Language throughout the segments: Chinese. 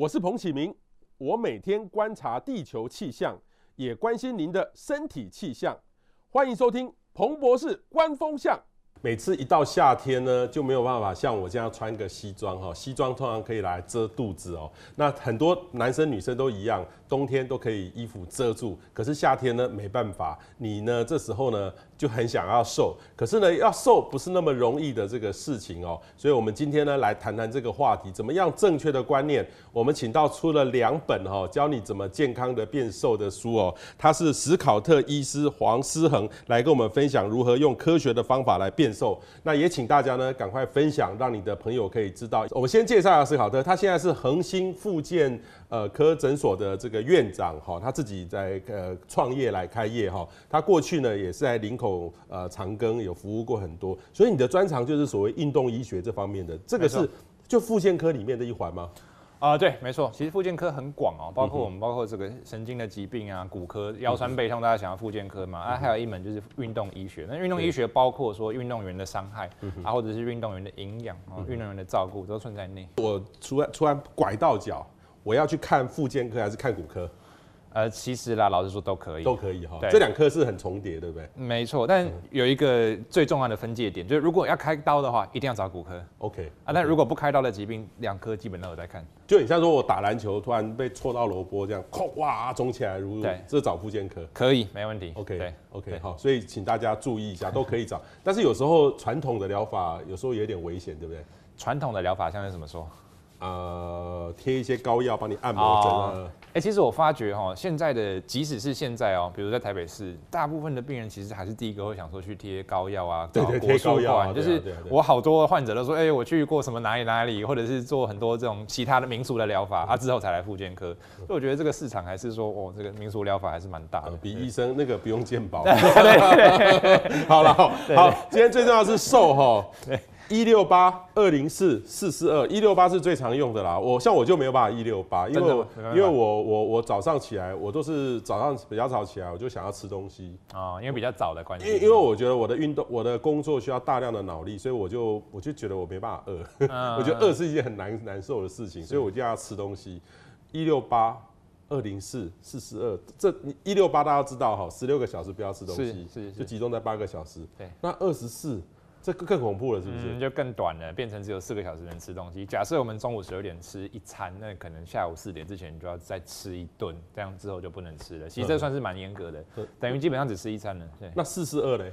我是彭启明，我每天观察地球气象，也关心您的身体气象。欢迎收听彭博士观风向。每次一到夏天呢，就没有办法像我这样穿个西装哈，西装通常可以来遮肚子哦。那很多男生女生都一样。冬天都可以衣服遮住，可是夏天呢，没办法，你呢这时候呢就很想要瘦，可是呢要瘦不是那么容易的这个事情哦，所以我们今天呢来谈谈这个话题，怎么样正确的观念？我们请到出了两本哈，教你怎么健康的变瘦的书哦，他是史考特医师黄思恒来跟我们分享如何用科学的方法来变瘦。那也请大家呢赶快分享，让你的朋友可以知道。我们先介绍一下史考特，他现在是恒星复健呃科诊所的这个。院长哈，他自己在呃创业来开业哈，他过去呢也是在林口呃长庚有服务过很多，所以你的专长就是所谓运动医学这方面的，这个是就复健科里面的一环吗？啊，对，没错，其实复健科很广哦，包括我们包括这个神经的疾病啊，骨科、腰酸背痛，大家想要复健科嘛，啊，还有一门就是运动医学，那运动医学包括说运动员的伤害啊，或者是运动员的营养啊，运动员的照顾都算在内。我突然突然拐到脚。我要去看复健科还是看骨科？呃，其实啦，老实说都可以，都可以哈。这两科是很重叠，对不对？没错，但有一个最重要的分界点，就是如果要开刀的话，一定要找骨科。OK 啊，但如果不开刀的疾病，两科基本都有在看。就你像说我打篮球突然被戳到萝卜这样，哐哇肿起来，如对，这找附健科可以，没问题。OK 对 OK 好，所以请大家注意一下，都可以找。但是有时候传统的疗法有时候有点危险，对不对？传统的疗法像是怎么说？呃，贴一些膏药帮你按摩针啊。哎、欸，其实我发觉哈，现在的即使是现在哦，比如在台北市，大部分的病人其实还是第一个会想说去贴膏药啊，对对，贴膏药啊。就是我好多患者都说，哎、欸，我去过什么哪里哪里，或者是做很多这种其他的民俗的疗法，啊之后才来复健科。所以我觉得这个市场还是说，哦，这个民俗疗法还是蛮大的，比医生那个不用健保。对 好了，好，今天最重要的是瘦哈。一六八二零四四四二一六八是最常用的啦。我像我就没有办法一六八，因为因为我我我早上起来，我都是早上比较早起来，我就想要吃东西啊，因为比较早的关系。因为因为我觉得我的运动，我的工作需要大量的脑力，所以我就我就觉得我没办法饿，我觉得饿是一件很难难受的事情，所以我就要吃东西。一六八二零四四四二，这一六八大家知道哈，十六个小时不要吃东西，是就集中在八个小时。对，那二十四。这更更恐怖了，是不是？嗯，就更短了，变成只有四个小时能吃东西。假设我们中午十二点吃一餐，那可能下午四点之前就要再吃一顿，这样之后就不能吃了。其实这算是蛮严格的，等于基本上只吃一餐了。对，那四四二嘞？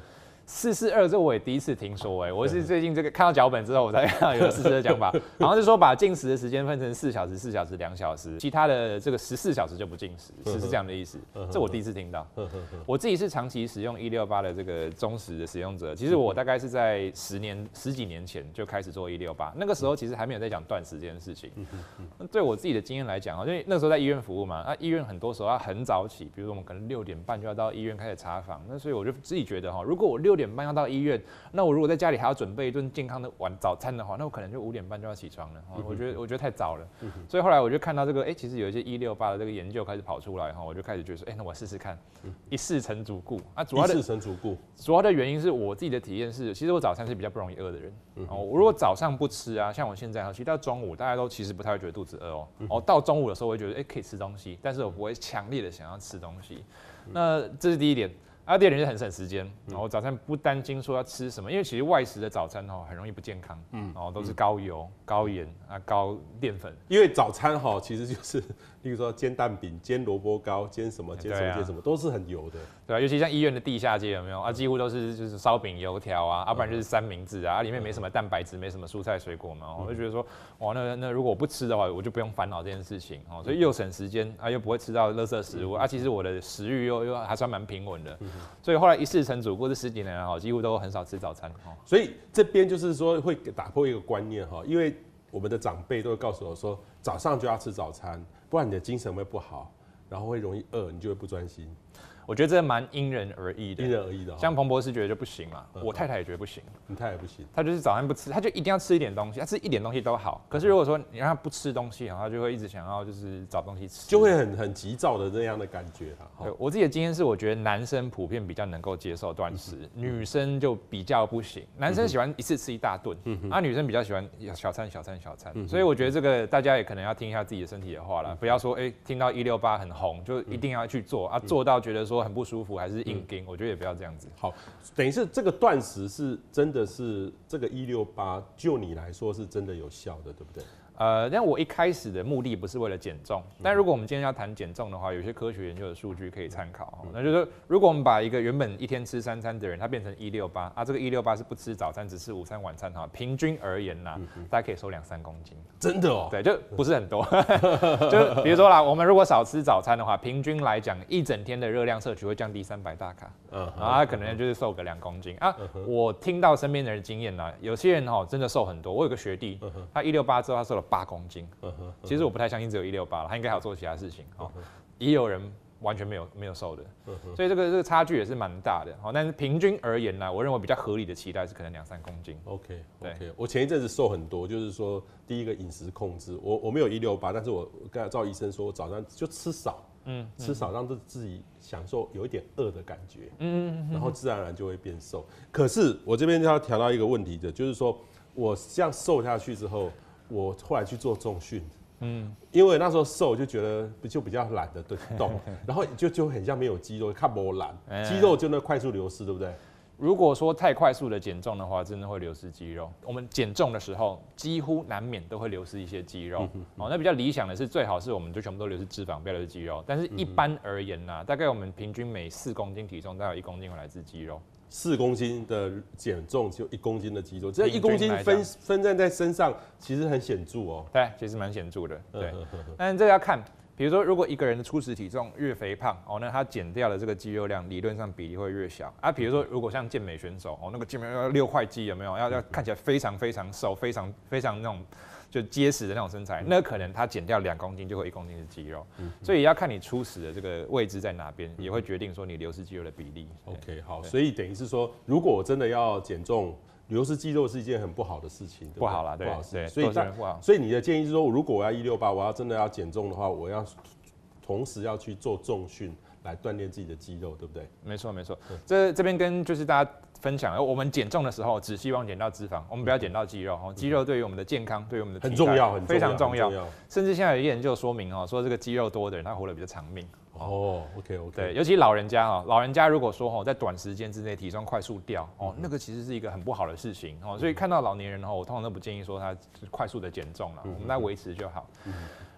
四四二这我也第一次听说哎、欸，我是最近这个看到脚本之后，我才看 到有四四二讲法，好像是说把进食的时间分成四小时、四小时、两小时，其他的这个十四小时就不进食，是是这样的意思。这我第一次听到。我自己是长期使用一六八的这个忠实的使用者，其实我大概是在十年十几年前就开始做一六八，那个时候其实还没有在讲断食这件事情。那对我自己的经验来讲啊，因为那时候在医院服务嘛，那医院很多时候要很早起，比如说我们可能六点半就要到医院开始查房，那所以我就自己觉得哈，如果我六点半要到医院，那我如果在家里还要准备一顿健康的晚早餐的话，那我可能就五点半就要起床了。我觉得我觉得太早了，所以后来我就看到这个，哎、欸，其实有一些一六八的这个研究开始跑出来哈，我就开始觉得说，哎、欸，那我试试看，一试成主顾啊。主要的一试成主顾，主要的原因是我自己的体验是，其实我早餐是比较不容易饿的人。哦，我如果早上不吃啊，像我现在哈，其实到中午大家都其实不太会觉得肚子饿哦。哦，到中午的时候我会觉得，哎、欸，可以吃东西，但是我不会强烈的想要吃东西。那这是第一点。啊，第二点就是很省时间，然后早餐不担心说要吃什么，因为其实外食的早餐哦很容易不健康，嗯，然后都是高油、高盐啊、高淀粉，因为早餐哈其实就是。例如说煎蛋饼、煎萝卜糕、煎什么、煎什么、煎什么，都是很油的。对啊，尤其像医院的地下街有没有啊？几乎都是就是烧饼、油条啊，要不然就是三明治啊，里面没什么蛋白质，没什么蔬菜水果嘛。我就觉得说，哇，那那如果我不吃的话，我就不用烦恼这件事情哦，所以又省时间啊，又不会吃到垃圾食物啊。其实我的食欲又又还算蛮平稳的，所以后来一事成主顾，这十几年来哈，几乎都很少吃早餐。所以这边就是说会打破一个观念哈，因为我们的长辈都会告诉我说，早上就要吃早餐。不然你的精神会不好，然后会容易饿，你就会不专心。我觉得这蛮因人而异的，因人而异的。像彭博士觉得就不行嘛，我太太也觉得不行。你太太不行，她就是早餐不吃，她就一定要吃一点东西，她吃一点东西都好。可是如果说你让她不吃东西，然后她就会一直想要就是找东西吃，就会很很急躁的那样的感觉。对，我自己的经验是，我觉得男生普遍比较能够接受断食，女生就比较不行。男生喜欢一次吃一大顿，啊，女生比较喜欢小餐小餐小餐。所以我觉得这个大家也可能要听一下自己的身体的话了，不要说哎听到一六八很红就一定要去做啊，做到觉得说很不舒服还是硬撑，我觉得也不要这样子。好，等于是这个断食是真的是这个一六八，就你来说是真的有效的，对不对？呃，但我一开始的目的不是为了减重，但如果我们今天要谈减重的话，有些科学研究的数据可以参考。那就是，如果我们把一个原本一天吃三餐的人，他变成一六八啊，这个一六八是不吃早餐，只吃午餐、晚餐哈，平均而言呐，大家可以瘦两三公斤。真的哦？对，就不是很多。就比如说啦，我们如果少吃早餐的话，平均来讲，一整天的热量摄取会降低三百大卡。嗯，然后他可能就是瘦个两公斤啊。我听到身边的人经验呢，有些人哈真的瘦很多。我有个学弟，他一六八之后他瘦了八公斤。其实我不太相信只有一六八了，他应该还有做其他事情。哦，也有人完全没有没有瘦的，所以这个这个差距也是蛮大的。好，但是平均而言呢，我认为比较合理的期待是可能两三公斤。OK，对，okay. 我前一阵子瘦很多，就是说第一个饮食控制，我我没有一六八，但是我刚才赵医生说我早上就吃少。嗯，吃少让自自己享受有一点饿的感觉，嗯，然后自然而然就会变瘦。可是我这边就要调到一个问题的，就是说我这样瘦下去之后，我后来去做重训，嗯，因为那时候瘦就觉得就比较懒得动，然后就就很像没有肌肉，看不懒，肌肉就那快速流失，对不对？如果说太快速的减重的话，真的会流失肌肉。我们减重的时候，几乎难免都会流失一些肌肉。哦、喔，那比较理想的是，最好是我们就全部都流失脂肪，不要流失肌肉。但是一般而言呢、啊，大概我们平均每四公斤体重，大概有一公斤会来自肌肉。四公斤的减重就一公斤的肌肉，这一公斤分分散在身上，其实很显著哦、喔。对，其实蛮显著的。对，但是这个要看。比如说，如果一个人的初始体重越肥胖哦，那他减掉的这个肌肉量理论上比例会越小啊。比如说，如果像健美选手哦，那个健美要六块肌有没有？要要看起来非常非常瘦，非常非常那种就结实的那种身材，那可能他减掉两公斤就会一公斤的肌肉。所以要看你初始的这个位置在哪边，也会决定说你流失肌肉的比例。OK，好，所以等于是说，如果我真的要减重。流失肌肉是一件很不好的事情，对不好啦，对，不好对，所以所以你的建议是说，如果我要一六八，我要真的要减重的话，我要同时要去做重训来锻炼自己的肌肉，对不对？没错，没错。这这边跟就是大家分享，我们减重的时候只希望减到脂肪，我们不要减到肌肉。哦，肌肉对于我们的健康，对于我们的很重要，很非常重要。甚至现在有研究说明哦，说这个肌肉多的人，他活得比较长命。哦，OK OK，对，尤其老人家哈，老人家如果说哈，在短时间之内体重快速掉哦，那个其实是一个很不好的事情哦，所以看到老年人的话，我通常都不建议说他快速的减重了，我们来维持就好。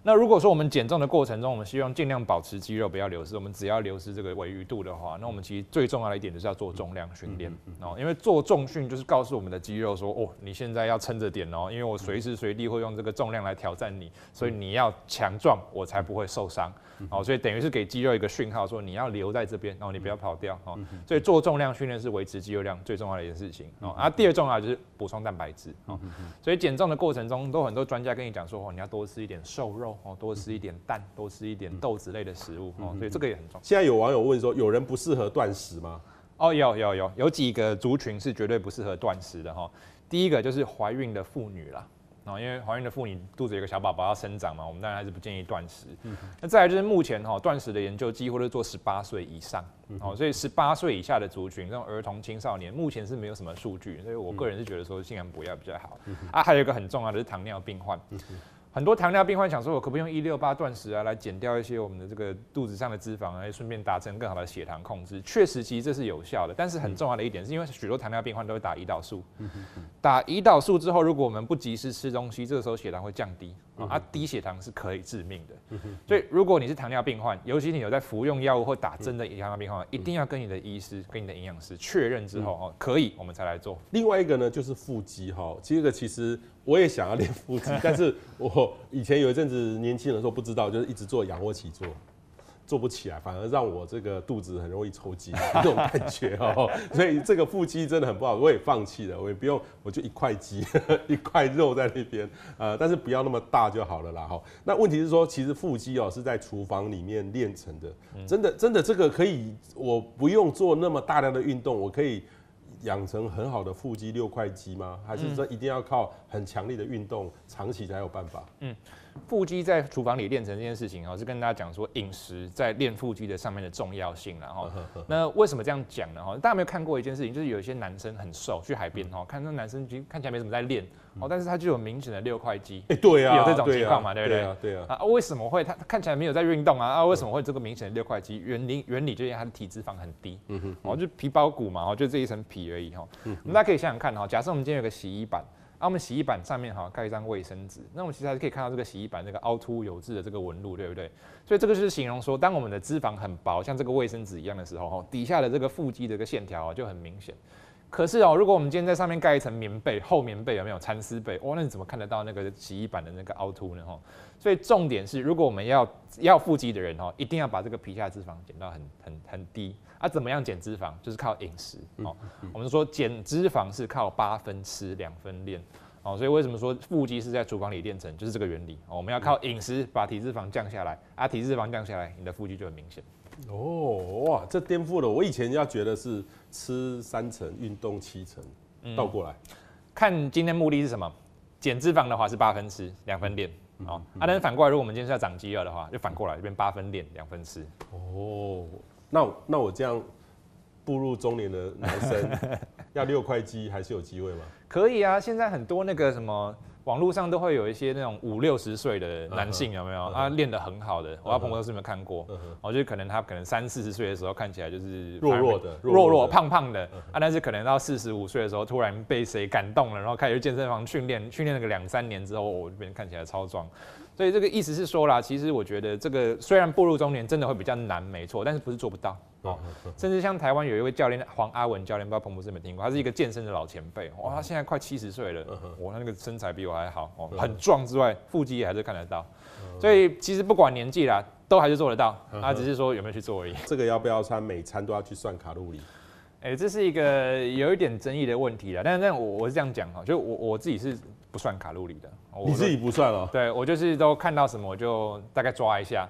那如果说我们减重的过程中，我们希望尽量保持肌肉不要流失，我们只要流失这个微余度的话，那我们其实最重要的一点就是要做重量训练哦，因为做重训就是告诉我们的肌肉说，哦，你现在要撑着点哦，因为我随时随地会用这个重量来挑战你，所以你要强壮，我才不会受伤。哦，所以等于是给肌肉一个讯号，说你要留在这边，然后你不要跑掉哦。所以做重量训练是维持肌肉量最重要的一件事情哦。啊，第二重要就是补充蛋白质哦。所以减重的过程中，都很多专家跟你讲说，哦，你要多吃一点瘦肉哦，多吃一点蛋，多吃一点豆子类的食物哦。所以这个也很重要。现在有网友问说，有人不适合断食吗？哦，有有有，有几个族群是绝对不适合断食的哈。第一个就是怀孕的妇女啦。哦因为怀孕的妇女肚子有个小宝宝要生长嘛，我们当然还是不建议断食。嗯、那再来就是目前哈断食的研究几乎都是做十八岁以上，哦、嗯，所以十八岁以下的族群，这种儿童青少年目前是没有什么数据，所以我个人是觉得说尽量不要比较好。嗯、啊，还有一个很重要的是糖尿病患。嗯很多糖尿病患想说，我可不可以用一六八断食啊，来减掉一些我们的这个肚子上的脂肪，来顺便达成更好的血糖控制。确实，其实这是有效的。但是很重要的一点是，因为许多糖尿病患都会打胰岛素，打胰岛素之后，如果我们不及时吃东西，这个时候血糖会降低。啊，低血糖是可以致命的，所以如果你是糖尿病患，尤其你有在服用药物或打针的糖尿病患，一定要跟你的医师、跟你的营养师确认之后哦，可以，我们才来做。另外一个呢，就是腹肌哈，这个其实我也想要练腹肌，但是我以前有一阵子年轻的时候不知道，就是一直做仰卧起坐。做不起来，反而让我这个肚子很容易抽筋这种感觉哦。所以这个腹肌真的很不好，我也放弃了，我也不用，我就一块肌 一块肉在那边，呃，但是不要那么大就好了啦哈。那问题是说，其实腹肌哦是在厨房里面练成的，真的真的这个可以，我不用做那么大量的运动，我可以。养成很好的腹肌六块肌吗？还是说一定要靠很强力的运动，长期才有办法？嗯。腹肌在厨房里练成这件事情哦，是跟大家讲说饮食在练腹肌的上面的重要性，然后那为什么这样讲呢？哈，大家有没有看过一件事情，就是有一些男生很瘦，去海边哈，看那男生其实看起来没什么在练哦，但是他就有明显的六块肌，哎，对啊，有这种情况嘛，对不对？对啊，啊，为什么会他看起来没有在运动啊？啊，为什么会这个明显的六块肌？原理原理就是他的体脂肪很低，嗯哼，哦，就皮包骨嘛，哦，就这一层皮而已哈。嗯，大家可以想想看哈，假设我们今天有个洗衣板。啊，我们洗衣板上面哈盖一张卫生纸，那我们其实还是可以看到这个洗衣板那个凹凸有致的这个纹路，对不对？所以这个就是形容说，当我们的脂肪很薄，像这个卫生纸一样的时候，哈，底下的这个腹肌的一个线条就很明显。可是哦，如果我们今天在上面盖一层棉被，厚棉被有没有蚕丝被？哇，那你怎么看得到那个洗衣板的那个凹凸呢？哈，所以重点是，如果我们要要腹肌的人哦，一定要把这个皮下脂肪减到很很很低。啊，怎么样减脂肪？就是靠饮食哦。我们说减脂肪是靠八分吃，两分练。哦，所以为什么说腹肌是在厨房里练成，就是这个原理。哦，我们要靠饮食把体脂肪降下来，啊，体脂肪降下来，你的腹肌就很明显。哦，哇，这颠覆了我以前要觉得是吃三成，运动七成，倒过来。嗯，看今天目的是什么？减脂肪的话是八分吃，两分练。哦，啊，但是反过来，如果我们今天是要长肌肉的话，就反过来，这边八分练，两分吃。哦，那那我这样步入中年的男生要六块肌还是有机会吗？可以啊，现在很多那个什么网络上都会有一些那种五六十岁的男性有没有？他练得很好的，我朋友是没有看过。我觉得可能他可能三四十岁的时候看起来就是弱弱的、弱弱胖胖的啊，但是可能到四十五岁的时候突然被谁感动了，然后开始去健身房训练，训练了个两三年之后，我这边看起来超壮。所以这个意思是说啦，其实我觉得这个虽然步入中年真的会比较难，没错，但是不是做不到。哦，甚至像台湾有一位教练黄阿文教练，不知道彭博士有没有听过？他是一个健身的老前辈，哇，他现在快七十岁了，哇，他那个身材比我还好，哦，很壮之外，腹肌也还是看得到，所以其实不管年纪啦，都还是做得到，他只是说有没有去做而已。这个要不要穿每餐都要去算卡路里？哎，这是一个有一点争议的问题啦，但是但我我是这样讲哈，就我我自己是不算卡路里的。你自己不算哦？对，我就是都看到什么我就大概抓一下。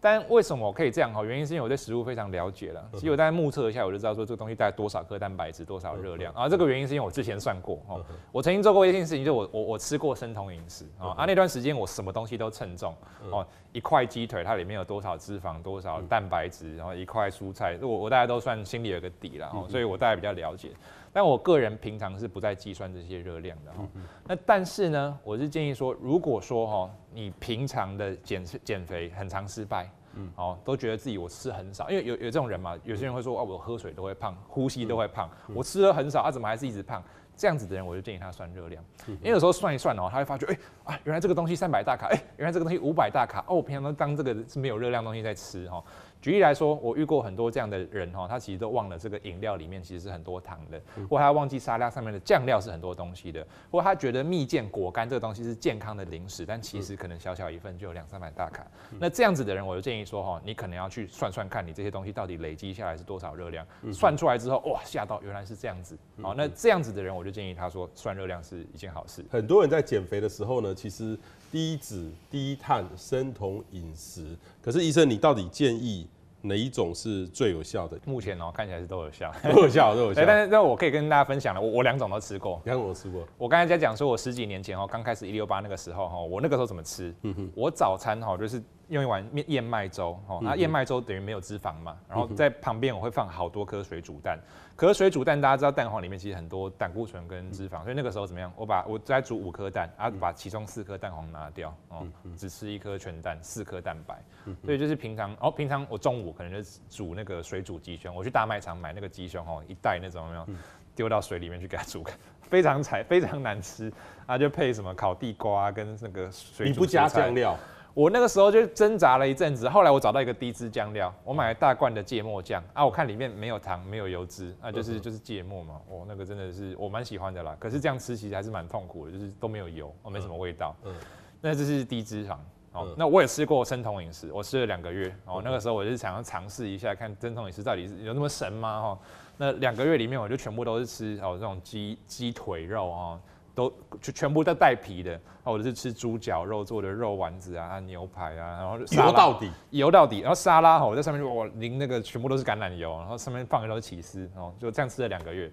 但为什么我可以这样哈？原因是因为我对食物非常了解了。其实我大概目测一下，我就知道说这个东西大概多少克蛋白质，多少热量。啊，这个原因是因为我之前算过哦。我曾经做过一件事情，就我我我吃过生酮饮食啊。啊，那段时间我什么东西都称重哦。一块鸡腿它里面有多少脂肪，多少蛋白质，然后一块蔬菜，我我大家都算心里有个底了哦。所以我大概比较了解。但我个人平常是不再计算这些热量的哈。那但是呢，我是建议说，如果说哈，你平常的减减肥很常失败，嗯，哦，都觉得自己我吃很少，因为有有这种人嘛，有些人会说哦，我喝水都会胖，呼吸都会胖，我吃的很少，啊，怎么还是一直胖？这样子的人，我就建议他算热量，因为有时候算一算哦，他会发觉，哎啊，原来这个东西三百大卡，哎，原来这个东西五百大卡，哦，我平常都当这个是没有热量的东西在吃哈。举例来说，我遇过很多这样的人哈，他其实都忘了这个饮料里面其实是很多糖的，或他忘记沙拉上面的酱料是很多东西的，或他觉得蜜饯果干这个东西是健康的零食，但其实可能小小一份就有两三百大卡。那这样子的人，我就建议说哈，你可能要去算算看你这些东西到底累积下来是多少热量，算出来之后哇，吓到原来是这样子。好，那这样子的人，我就建议他说算热量是一件好事。很多人在减肥的时候呢，其实低脂、低碳、生酮饮食，可是医生你到底建议？哪一种是最有效的？目前哦、喔，看起来是都有效，都有效，都有效。但是，那我可以跟大家分享了，我我两种都吃过，两种都吃过。我刚才在讲说，我十几年前哦、喔，刚开始一六八那个时候哈，我那个时候怎么吃？嗯哼，我早餐哈就是。用一碗面燕麦粥，哦，那燕麦粥等于没有脂肪嘛，然后在旁边我会放好多颗水煮蛋，可是水煮蛋大家知道蛋黄里面其实很多胆固醇跟脂肪，所以那个时候怎么样？我把我再煮五颗蛋，啊，把其中四颗蛋黄拿掉，哦，只吃一颗全蛋，四颗蛋白，所以就是平常，哦，平常我中午可能就煮那个水煮鸡胸，我去大卖场买那个鸡胸，哦，一袋那种有没有？丢到水里面去给它煮，非常柴，非常难吃，啊，就配什么烤地瓜跟那个水煮。你不加酱料？我那个时候就挣扎了一阵子，后来我找到一个低脂酱料，我买了大罐的芥末酱啊，我看里面没有糖，没有油脂，啊，就是就是芥末嘛，哦，那个真的是我蛮喜欢的啦。可是这样吃其实还是蛮痛苦的，就是都没有油，哦，没什么味道。嗯，那这是低脂肪。哦，那我也吃过生酮饮食，我吃了两个月哦，那个时候我就想要尝试一下，看生酮饮食到底是有那么神吗？哈，那两个月里面我就全部都是吃哦这种鸡鸡腿肉哦。都就全部都带皮的，或者是吃猪脚肉做的肉丸子啊，牛排啊，然后油到底，油到底，然后沙拉哈，我在上面我淋那个全部都是橄榄油，然后上面放的都是起司，哦，就这样吃了两个月。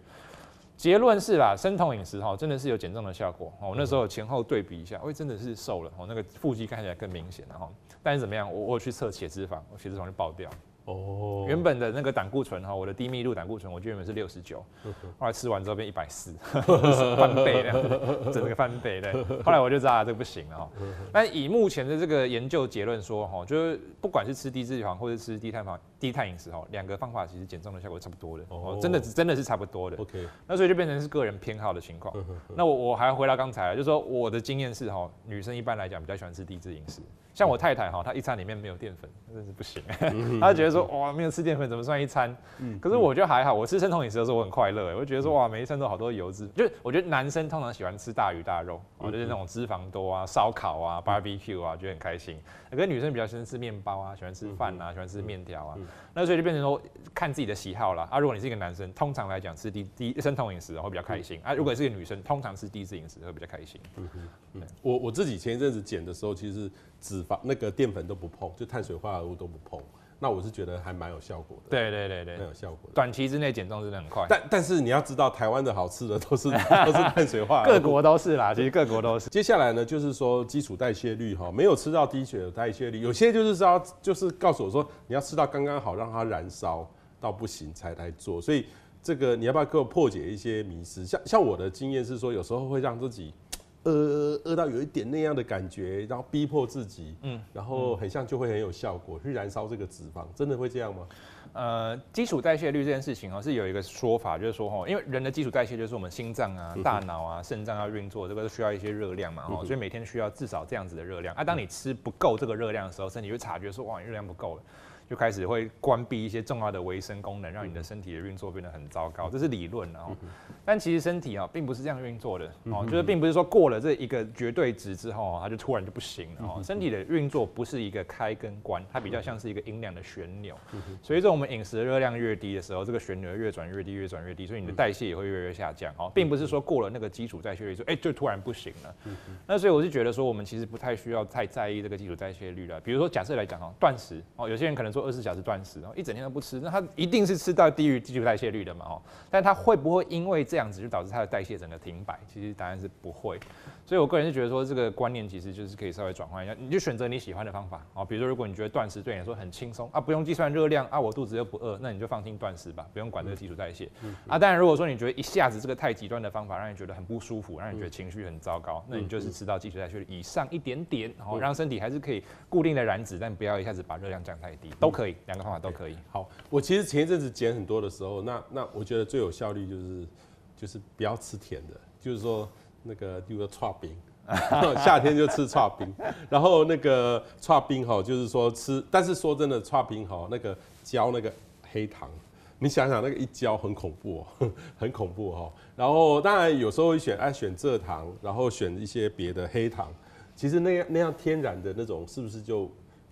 结论是啦，生酮饮食哈，真的是有减重的效果。哦，那时候前后对比一下，喂，真的是瘦了，哦，那个腹肌看起来更明显了哈。但是怎么样，我我去测血脂肪，我血脂肪就爆掉。哦，原本的那个胆固醇哈，我的低密度胆固醇，我原本是六十九，后来吃完之后变一百四，翻倍了，整个翻倍的。后来我就知道啊，这个不行了哈。但以目前的这个研究结论说哈，就是不管是吃低脂肪或者吃低碳肪、低碳饮食哈，两个方法其实减重的效果差不多的哦，真的真的是差不多的。OK，那所以就变成是个人偏好的情况。那我我还回到刚才，就是说我的经验是哈，女生一般来讲比较喜欢吃低脂饮食。像我太太哈，她一餐里面没有淀粉，真是不行。她觉得说哇，没有吃淀粉怎么算一餐？可是我觉得还好，我吃生酮饮食的时候我很快乐，我就觉得说哇，每一餐都好多油脂。就是我觉得男生通常喜欢吃大鱼大肉，就是那种脂肪多啊、烧烤啊、barbecue 啊，觉得很开心。可是女生比较喜欢吃面包啊，喜欢吃饭啊，喜欢吃面条啊。那所以就变成说看自己的喜好啦啊。如果你是一个男生，通常来讲吃低低生酮饮食会比较开心啊。如果是一个女生，通常吃低脂饮食会比较开心。我我自己前一阵子减的时候，其实脂肪那个淀粉都不碰，就碳水化合物都不碰。那我是觉得还蛮有效果的。对对对对，蛮有效果的。短期之内减重真的很快。但但是你要知道，台湾的好吃的都是 都是碳水化合物。各国都是啦，其实各国都是。接下来呢，就是说基础代谢率哈，没有吃到低血的代谢率，有些就是要就是告诉我说，你要吃到刚刚好，让它燃烧到不行才来做。所以这个你要不要给我破解一些迷思？像像我的经验是说，有时候会让自己。饿饿到有一点那样的感觉，然后逼迫自己，嗯，然后很像就会很有效果，去燃烧这个脂肪，真的会这样吗？呃，基础代谢率这件事情哦，是有一个说法，就是说哈，因为人的基础代谢就是我们心脏啊、大脑啊、肾脏要运作，这个都需要一些热量嘛，哈，所以每天需要至少这样子的热量。啊，当你吃不够这个热量的时候，身体会察觉说，哇，热量不够了。就开始会关闭一些重要的维生功能，让你的身体的运作变得很糟糕，这是理论哦。但其实身体啊，并不是这样运作的哦，就是并不是说过了这一个绝对值之后，它就突然就不行了哦。身体的运作不是一个开跟关，它比较像是一个音量的旋钮。所以，在我们饮食的热量越低的时候，这个旋钮越转越低，越转越低，所以你的代谢也会越来越下降哦，并不是说过了那个基础代谢率说，哎，就突然不行了。那所以我是觉得说，我们其实不太需要太在意这个基础代谢率了。比如说，假设来讲哦，断食哦，有些人可能说二十四小时断食。然后一整天都不吃，那他一定是吃到低于基础代谢率的嘛？哦，但他会不会因为这样子就导致他的代谢整个停摆？其实答案是不会。所以我个人是觉得说，这个观念其实就是可以稍微转换一下，你就选择你喜欢的方法哦。比如说，如果你觉得断食对你来说很轻松啊，不用计算热量啊，我肚子又不饿，那你就放心断食吧，不用管这个基础代谢。啊，当然如果说你觉得一下子这个太极端的方法让你觉得很不舒服，让你觉得情绪很糟糕，那你就是吃到基础代谢率以上一点点，然后让身体还是可以固定的燃脂，但不要一下子把热量降太低，都可以，两个方法都可以。好，我其实前一阵子减很多的时候，那那我觉得最有效率就是就是不要吃甜的，就是说那个比如说剉冰。夏天就吃剉冰，然后那个剉冰哈，就是说吃，但是说真的，剉冰哈，那个浇那个黑糖，你想想那个一浇很恐怖哦，很恐怖哈。然后当然有时候会选爱选蔗糖，然后选一些别的黑糖，其实那样那样天然的那种是不是就？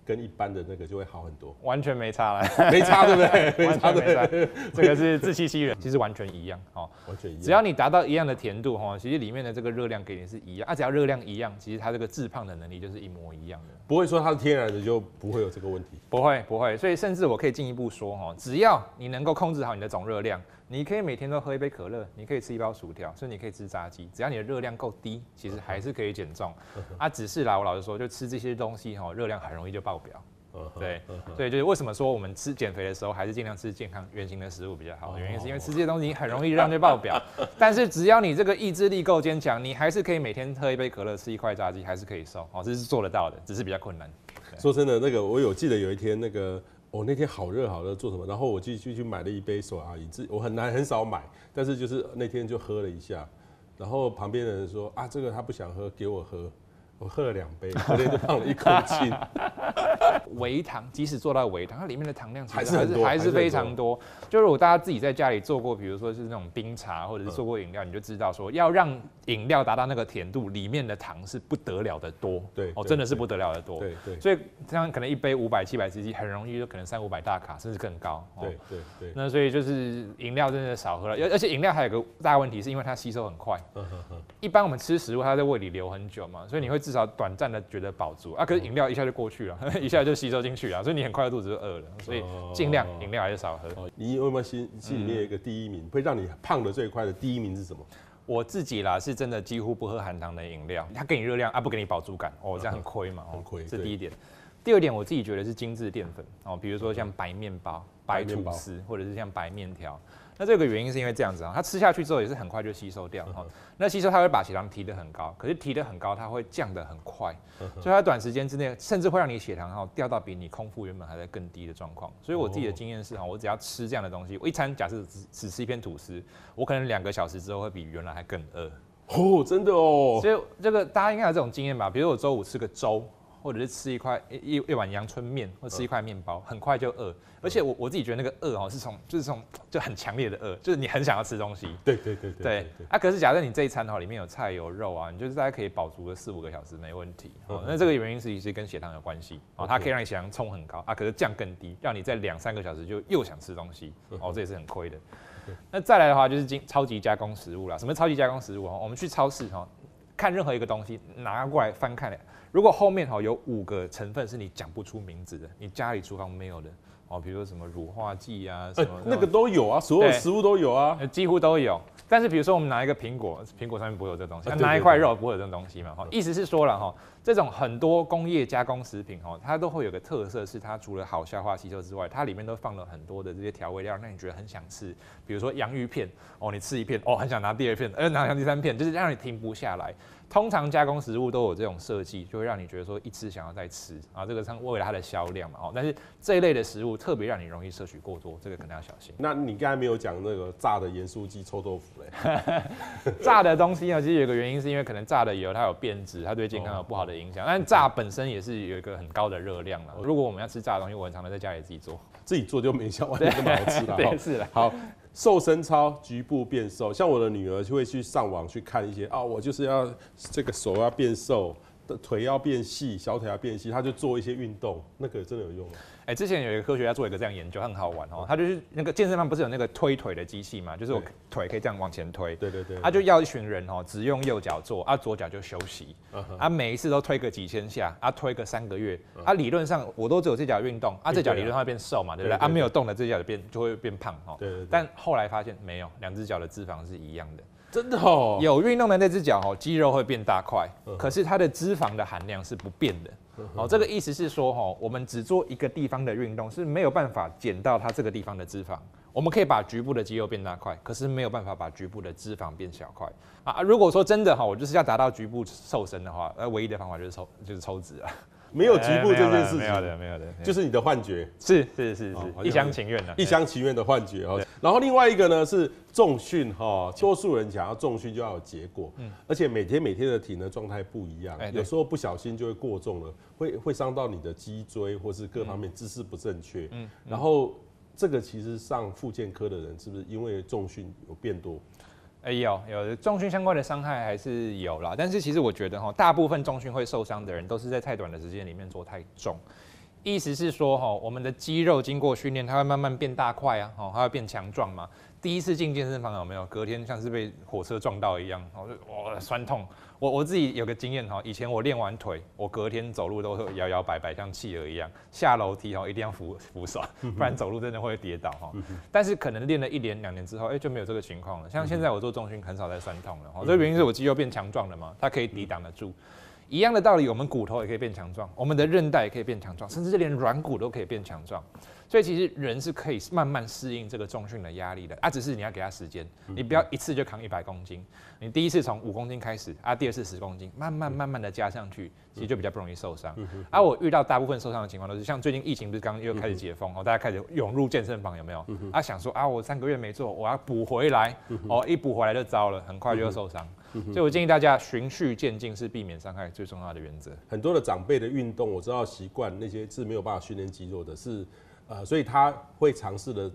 跟一般的那个就会好很多，完全没差了，没差对不对？完全没差，这个是自欺欺人，其实完全一样哦，完全一样。只要你达到一样的甜度哈，其实里面的这个热量给你是一样啊，只要热量一样，其实它这个致胖的能力就是一模一样的，不会说它是天然的就不会有这个问题，不会不会。所以甚至我可以进一步说哈，只要你能够控制好你的总热量。你可以每天都喝一杯可乐，你可以吃一包薯条，甚至你可以吃炸鸡，只要你的热量够低，其实还是可以减重。啊，只是啦，我老实说，就吃这些东西哈，热量很容易就爆表。对，所以就是为什么说我们吃减肥的时候，还是尽量吃健康原型的食物比较好的原因，是因为吃这些东西很容易让就爆表。但是只要你这个意志力够坚强，你还是可以每天喝一杯可乐，吃一块炸鸡，还是可以瘦。哦，这是做得到的，只是比较困难。说真的，那个我有记得有一天那个。我、哦、那天好热好热，做什么？然后我就就去买了一杯手摇饮，我很难很少买，但是就是那天就喝了一下。然后旁边的人说啊，这个他不想喝，给我喝。我喝了两杯，昨天就放了一口气。微糖，即使做到微糖，它里面的糖量其实还是还是非常多。就是如果大家自己在家里做过，比如说是那种冰茶，或者是做过饮料，你就知道说，要让饮料达到那个甜度，里面的糖是不得了的多。对，哦，真的是不得了的多。对对。所以这样可能一杯五百、七百 CC，很容易就可能三五百大卡，甚至更高。对对对。那所以就是饮料真的少喝了，而而且饮料还有个大问题，是因为它吸收很快。一般我们吃食物，它在胃里留很久嘛，所以你会至少短暂的觉得饱足啊。可是饮料一下就过去了，一下就吸收进去啊，所以你很快肚子就饿了。所以尽量饮料还是少喝。你有没有心心里面有一个第一名，会让你胖的最快的第一名是什么？我自己啦，是真的几乎不喝含糖的饮料，它给你热量啊，不给你饱足感哦，这样很亏嘛，很亏。这第一点。第二点，我自己觉得是精致淀粉哦，比如说像白面包、白吐司，或者是像白面条。那这个原因是因为这样子啊，它吃下去之后也是很快就吸收掉哈。那吸收它会把血糖提得很高，可是提得很高，它会降得很快，所以它短时间之内甚至会让你血糖哈掉到比你空腹原本还在更低的状况。所以我自己的经验是哈，我只要吃这样的东西，我一餐假设只只吃一片吐司，我可能两个小时之后会比原来还更饿。哦，真的哦。所以这个大家应该有这种经验吧？比如我周五吃个粥。或者是吃一块一一碗阳春面，或吃一块面包，很快就饿。而且我我自己觉得那个饿哦，是从就是从就很强烈的饿，就是你很想要吃东西。对对对对。对啊，可是假设你这一餐哈里面有菜有肉啊，你就是大概可以饱足个四五个小时没问题。哦，那这个原因是其实跟血糖有关系哦，它可以让你血糖冲很高啊，可是降更低，让你在两三个小时就又想吃东西哦，这也是很亏的。那再来的话就是经超级加工食物啦。什么超级加工食物哦？我们去超市哈，看任何一个东西拿过来翻看。如果后面哈有五个成分是你讲不出名字的，你家里厨房没有的哦，比如说什么乳化剂啊，什么、欸、那个都有啊，所有食物都有啊，几乎都有。但是比如说我们拿一个苹果，苹果上面不会有这东西；拿一块肉不会有这种东西嘛。哈，意思是说了哈，这种很多工业加工食品哦，它都会有个特色，是它除了好消化吸收之外，它里面都放了很多的这些调味料，让你觉得很想吃。比如说洋芋片哦，你吃一片哦，很想拿第二片，呃，拿第三片，就是让你停不下来。通常加工食物都有这种设计，就会让你觉得说一吃想要再吃啊，这个是为了它的销量嘛。哦，但是这一类的食物特别让你容易摄取过多，这个可能要小心。那你刚才没有讲那个炸的盐酥鸡臭豆腐嘞？炸的东西呢，其实有个原因是因为可能炸的油它有变质，它对健康有不好的影响。但炸本身也是有一个很高的热量了。如果我们要吃炸的东西，我很常常在家里自己做，自己做就没像外面那么好吃了。对，是的。好。瘦身操局部变瘦，像我的女儿就会去上网去看一些啊，我就是要这个手要变瘦，腿要变细，小腿要变细，他就做一些运动，那个真的有用吗？哎、欸，之前有一个科学家做一个这样研究，很好玩哦。他就是那个健身房不是有那个推腿的机器嘛，就是我腿可以这样往前推。对对对。他就要一群人哦，只用右脚做，啊左脚就休息。啊每一次都推个几千下，啊推个三个月。啊理论上我都只有这脚运动，啊这脚理论上会变瘦嘛，对不对？啊没有动的这脚就变就会变胖哦。对对。但后来发现没有，两只脚的脂肪是一样的。真的哦。有运动的那只脚哦，肌肉会变大块，可是它的脂肪的含量是不变的。哦，这个意思是说，哈，我们只做一个地方的运动是没有办法减到它这个地方的脂肪。我们可以把局部的肌肉变大块，可是没有办法把局部的脂肪变小块啊。如果说真的哈，我就是要达到局部瘦身的话，那，唯一的方法就是抽，就是抽脂啊。没有局部这件事情，没有的，没有的，就是你的幻觉，是是是是，一厢情愿的，一厢情愿的幻觉哦。然后另外一个呢是重训哈，多数人想要重训就要有结果，嗯，而且每天每天的体能状态不一样，有时候不小心就会过重了，会会伤到你的脊椎或是各方面姿势不正确，嗯，然后这个其实上复健科的人是不是因为重训有变多？哎、欸，有有重训相关的伤害还是有啦，但是其实我觉得哈，大部分重训会受伤的人都是在太短的时间里面做太重，意思是说哈，我们的肌肉经过训练，它会慢慢变大块啊，哦，它会变强壮嘛。第一次进健身房有没有？隔天像是被火车撞到一样，我就哇酸痛。我我自己有个经验哈，以前我练完腿，我隔天走路都会摇摇摆摆，像企鹅一样。下楼梯哈，一定要扶扶手，不然走路真的会跌倒哈。但是可能练了一年两年之后，哎、就没有这个情况了。像现在我做重心，很少再酸痛了。这原因是我肌肉变强壮了嘛，它可以抵挡得住。一样的道理，我们骨头也可以变强壮，我们的韧带也可以变强壮，甚至连软骨都可以变强壮。所以其实人是可以慢慢适应这个重训的压力的。啊，只是你要给他时间，你不要一次就扛一百公斤，你第一次从五公斤开始啊，第二次十公斤，慢慢慢慢的加上去，其实就比较不容易受伤。啊，我遇到大部分受伤的情况都是像最近疫情不是刚又开始解封哦，大家开始涌入健身房有没有？啊，想说啊，我三个月没做，我要补回来，哦，一补回来就糟了，很快就受伤。所以我建议大家循序渐进是避免伤害最重要的原则。很多的长辈的运动，我知道习惯那些是没有办法训练肌肉的，是呃，所以他会尝试的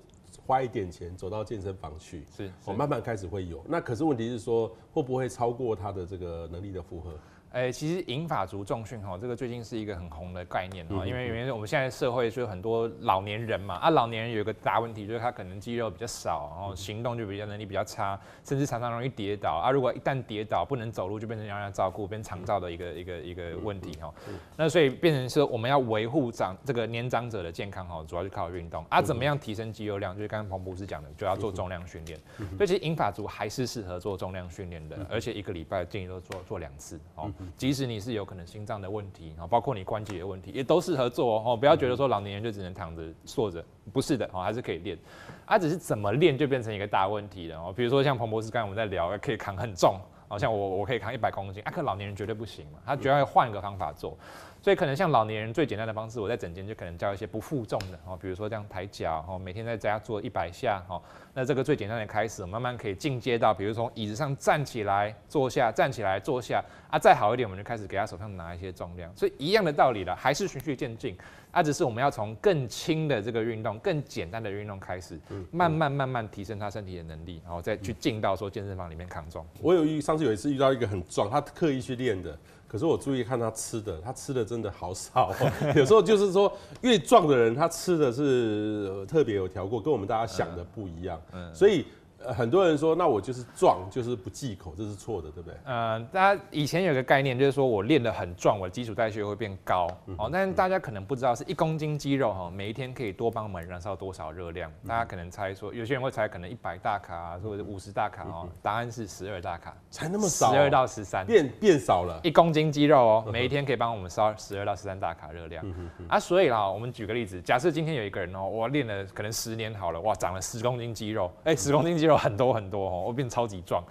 花一点钱走到健身房去，是，哦，慢慢开始会有。那可是问题是说，会不会超过他的这个能力的负荷？哎、欸，其实银发族重训哈，这个最近是一个很红的概念哈，因为因为我们现在社会就有很多老年人嘛，啊，老年人有一个大问题就是他可能肌肉比较少，然后行动就比较能力比较差，甚至常常容易跌倒啊。如果一旦跌倒不能走路，就变成要要照顾，变成长照的一个一个一个问题哈。那所以变成说我们要维护长这个年长者的健康哈，主要就靠运动啊。怎么样提升肌肉量？就是刚刚彭博士讲的，就要做重量训练。所以其实银发族还是适合做重量训练的，而且一个礼拜建议都做做两次哦，即使你是有。可能心脏的问题啊，包括你关节的问题，也都适合做哦。不要觉得说老年人就只能躺着坐着，不是的哦，还是可以练。啊，只是怎么练就变成一个大问题了哦。比如说像彭博士刚才我们在聊，可以扛很重，好像我我可以扛一百公斤，啊，可老年人绝对不行嘛，他绝对要换一个方法做。所以可能像老年人最简单的方式，我在整间就可能教一些不负重的哦，比如说这样抬脚哦，每天在家做一百下哦。那这个最简单的开始，慢慢可以进阶到，比如从椅子上站起来坐下，站起来坐下啊，再好一点，我们就开始给他手上拿一些重量。所以一样的道理了，还是循序渐进，啊，只是我们要从更轻的这个运动、更简单的运动开始，慢慢慢慢提升他身体的能力，然后再去进到说健身房里面扛重。我有遇上次有一次遇到一个很壮，他刻意去练的。可是我注意看他吃的，他吃的真的好少。有时候就是说，越壮的人他吃的是特别有调过，跟我们大家想的不一样。嗯，所以。很多人说，那我就是壮，就是不忌口，这是错的，对不对？呃，大家以前有个概念，就是说我练得很壮，我的基础代谢会变高。嗯、哦，但是大家可能不知道，是一公斤肌肉哈，每一天可以多帮我们燃烧多少热量？大家可能猜说，有些人会猜可能一百大卡，或者五十大卡哦。答案是十二大卡，才那么少，十二到十三，变变少了。一公斤肌肉哦，每一天可以帮我们烧十二到十三大卡热量。啊，所以啦，我们举个例子，假设今天有一个人哦，我练了可能十年好了，哇，长了十公斤肌肉，哎，十公斤肌肉很多很多。我变超级壮，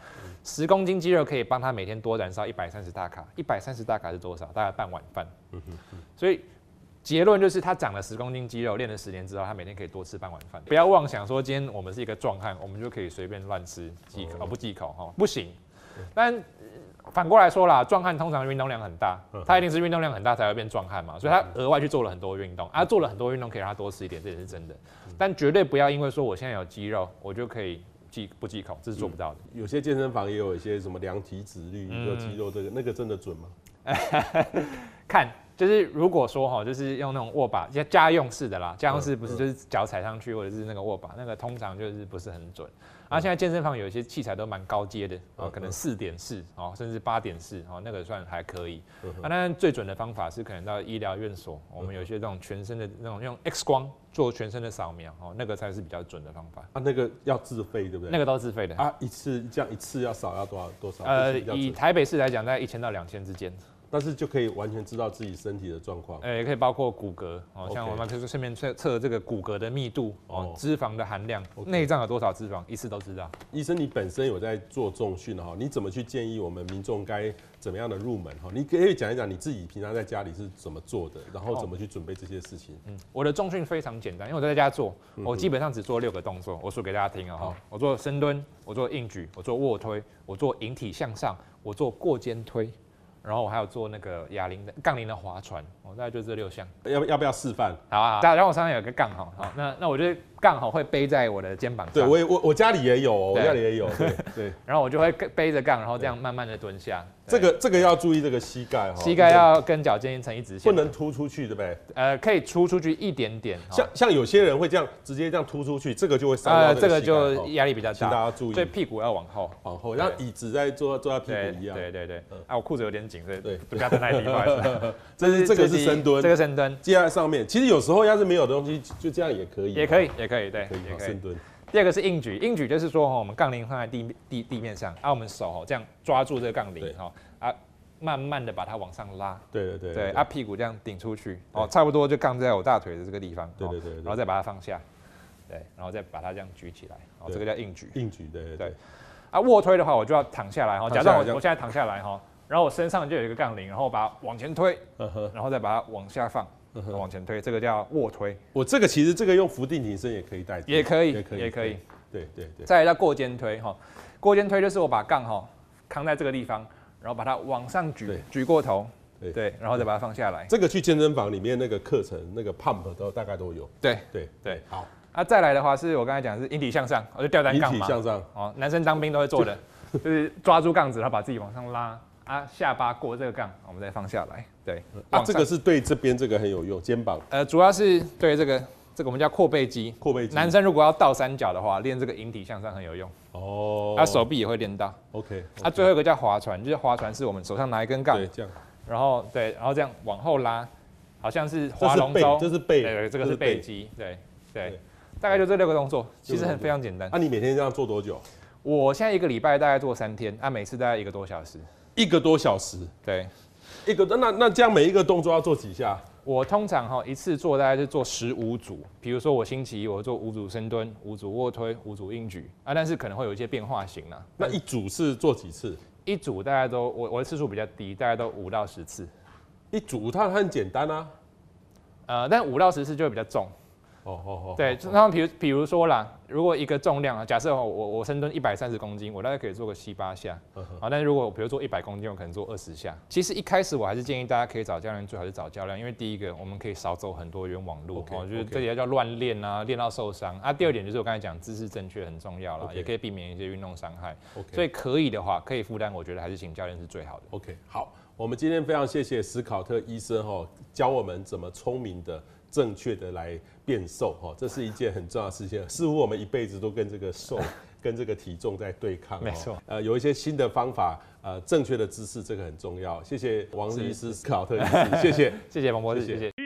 十公斤肌肉可以帮他每天多燃烧一百三十大卡，一百三十大卡是多少？大概半碗饭。所以结论就是，他长了十公斤肌肉，练了十年之后，他每天可以多吃半碗饭。不要妄想说，今天我们是一个壮汉，我们就可以随便乱吃，忌口不忌口哈，不行。但反过来说啦，壮汉通常运动量很大，他一定是运动量很大才会变壮汉嘛，所以他额外去做了很多运动，啊，做了很多运动可以让他多吃一点，这也是真的。但绝对不要因为说我现在有肌肉，我就可以。忌不忌口，这是做不到的。嗯、有些健身房也有一些什么量体脂率、肌肉这个，那个真的准吗？看，就是如果说哈，就是用那种握把，家家用式的啦，家用式不是就是脚踩上去或者是那个握把，那个通常就是不是很准。啊，现在健身房有一些器材都蛮高阶的哦，可能四点四哦，甚至八点四哦，那个算还可以。啊，当然最准的方法是可能到医疗院所，我们有一些这种全身的那种用 X 光做全身的扫描哦，那个才是比较准的方法。啊，那个要自费对不对？那个都自费的。啊，一次这样一次要扫要多少多少？呃，以台北市来讲，大概一千到两千之间。但是就可以完全知道自己身体的状况，哎，也可以包括骨骼哦，像我们就是顺便测测这个骨骼的密度哦，脂肪的含量，内脏有多少脂肪，一次都知道。医生，你本身有在做重训哈，你怎么去建议我们民众该怎么样的入门哈？你可以讲一讲你自己平常在家里是怎么做的，然后怎么去准备这些事情。嗯，我的重训非常简单，因为我在家做，我基本上只做六个动作，我说给大家听哦。我做深蹲，我做硬举，我做卧推，我做引体向上，我做过肩推。然后我还有做那个哑铃的杠铃的划船，哦，大概就这六项。要不要不要示范？好啊，然后我上面有个杠哈，好，那那我就杠好会背在我的肩膀上。对，我我我家里也有，我家里也有，对 对。然后我就会背着杠，然后这样慢慢的蹲下。这个这个要注意这个膝盖哈，膝盖要跟脚尖成一直线，不能突出去，对不对？呃，可以突出去一点点。像像有些人会这样直接这样突出去，这个就会伤到这个就压力比较大，大家注意。所以屁股要往后，往后，像椅子在坐坐在屁股一样。对对对。啊，我裤子有点紧，对对，不要太厉害。这是这个是深蹲，这个深蹲接在上面。其实有时候要是没有东西，就这样也可以。也可以，也可以，对，可以深蹲。第二个是硬举，硬举就是说哈，我们杠铃放在地地地面上，啊，我们手哈这样抓住这个杠铃哈，啊，慢慢的把它往上拉，对对对，对，啊，屁股这样顶出去，哦，差不多就杠在我大腿的这个地方，对对对，然后再把它放下，对，然后再把它这样举起来，哦，这个叫硬举，硬举，对对对，啊，卧推的话，我就要躺下来哈，假设我我现在躺下来哈，然后我身上就有一个杠铃，然后把它往前推，然后再把它往下放。往前推，这个叫卧推。我这个其实这个用伏地挺身也可以代替，也可以，也可以，也可以。对对对。再来叫过肩推哈，过肩推就是我把杠哈扛在这个地方，然后把它往上举，对举过头，对对，然后再把它放下来。这个去健身房里面那个课程，那个 pump 都大概都有。对对对，好。那，再来的话是我刚才讲的是引体向上，我就吊单杠嘛。引体向上。哦，男生当兵都会做的，就是抓住杠子，然后把自己往上拉，啊，下巴过这个杠，我们再放下来。对。啊，这个是对这边这个很有用，肩膀。呃，主要是对这个这个我们叫阔背肌。阔背肌。男生如果要倒三角的话，练这个引体向上很有用。哦。啊，手臂也会练到。OK。啊，最后一个叫划船，就是划船是我们手上拿一根杠。对，这样。然后对，然后这样往后拉，好像是划龙舟。这是背。对，这个是背肌。对对。大概就这六个动作，其实很非常简单。那、啊、你每天这样做多久？我现在一个礼拜大概做三天，啊，每次大概一个多小时。一个多小时，对，一个那那这样每一个动作要做几下？我通常哈一次做大概是做十五组，比如说我星期一我做五组深蹲、五组卧推、五组硬举啊，但是可能会有一些变化型啦。那一组是做几次？一组大概都我我的次数比较低，大概都五到十次。一组它很简单啊，呃，但五到十次就会比较重。哦哦哦，对，然后比如比如说啦，如果一个重量啊，假设我我深蹲一百三十公斤，我大概可以做个七八下，啊、uh，huh. 但是如果我比如做一百公斤，我可能做二十下。其实一开始我还是建议大家可以找教练，最好是找教练，因为第一个我们可以少走很多冤枉路，哦就是这也叫乱练啊，练到受伤啊。第二点就是我刚才讲姿势正确很重要了也可以避免一些运动伤害。所以可以的话，可以负担，我觉得还是请教练是最好的。OK，好，我们今天非常谢谢史考特医生哈，教我们怎么聪明的。正确的来变瘦哈，这是一件很重要的事情。似乎我们一辈子都跟这个瘦、跟这个体重在对抗。没错。呃，有一些新的方法，呃，正确的姿势，这个很重要。谢谢王医师、斯考特医师，谢谢，谢谢王博士，谢谢。